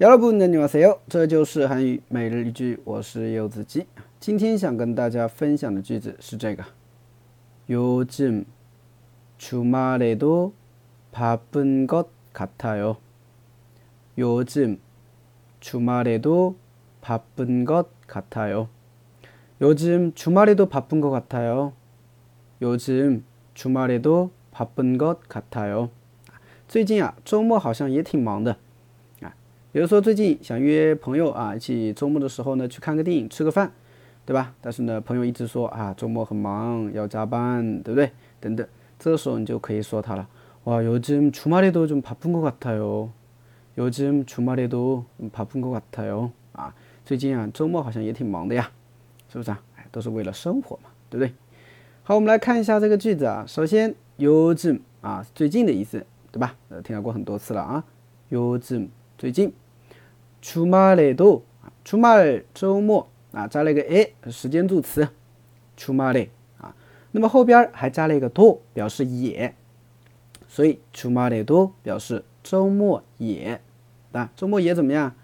여러분 안녕하세요. 这就是韩语每日一句，我是柚子鸡。今天想跟大家分享的句子是这个：요즘주말에도바쁜것같아요요즘주말에도바쁜것같아요요즘주말에도바쁜것같아요요즘주말에도바쁜것같아요最近啊，周末好像也挺忙的。 比如说最近想约朋友啊，一起周末的时候呢去看个电影、吃个饭，对吧？但是呢，朋友一直说啊，周末很忙，要加班，对不对？等等，这个时候你就可以说他了。哇，요즘주말에도좀바쁜것같아 요。 요즘주말에도바쁜것같아 요。 啊，最近啊，周末好像也挺忙的呀，是不是啊？哎，都是为了生活嘛，对不对？好，我们来看一下这个句子啊。首先，요즘啊，最近的意思，对吧？呃，听到过很多次了啊。요즘最近。 주말에 도， 주말周末啊，加了一个诶时间助词，주말 에， 啊，那么后边还加了一个도表示也，所以주말에도表示周末也，啊，周末也怎么样？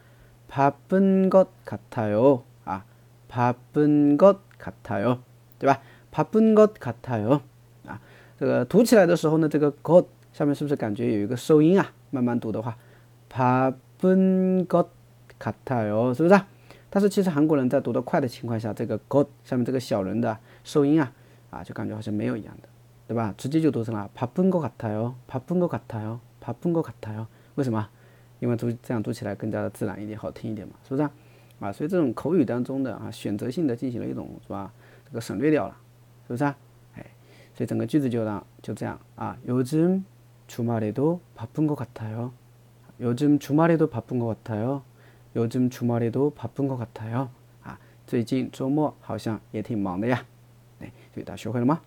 바쁜것같아 요， 啊，바쁜것같아 요， 对吧？바쁜것같아 요， 啊，这个读起来的时候呢，这个것下面是不是感觉有一个收音啊？慢慢读的话，바쁜것 卡塔哟，是不是？但是其实韩国人在读得快的情况下，这个 “god” 下面这个小人的收音啊，啊，就感觉好像没有一样的，对吧？直接就读成了“帕푼거卡塔哟，帕푼거卡塔哟，帕푼거卡塔哟”。为什么？因为读这样读起来更加的自然一点，好听一点嘛，是不是？啊，所以这种口语当中的啊，选择性的进行了一种是吧？这个省略掉了，是不是？哎，所以整个句子就让就这样啊。요즘주말에도바쁜것같아 요。 요즘주말에도바쁜것같아 요。 요즘주말에도바쁜것같아 요。 啊，最近周末好像也挺忙的呀。哎，所以大家学会了吗？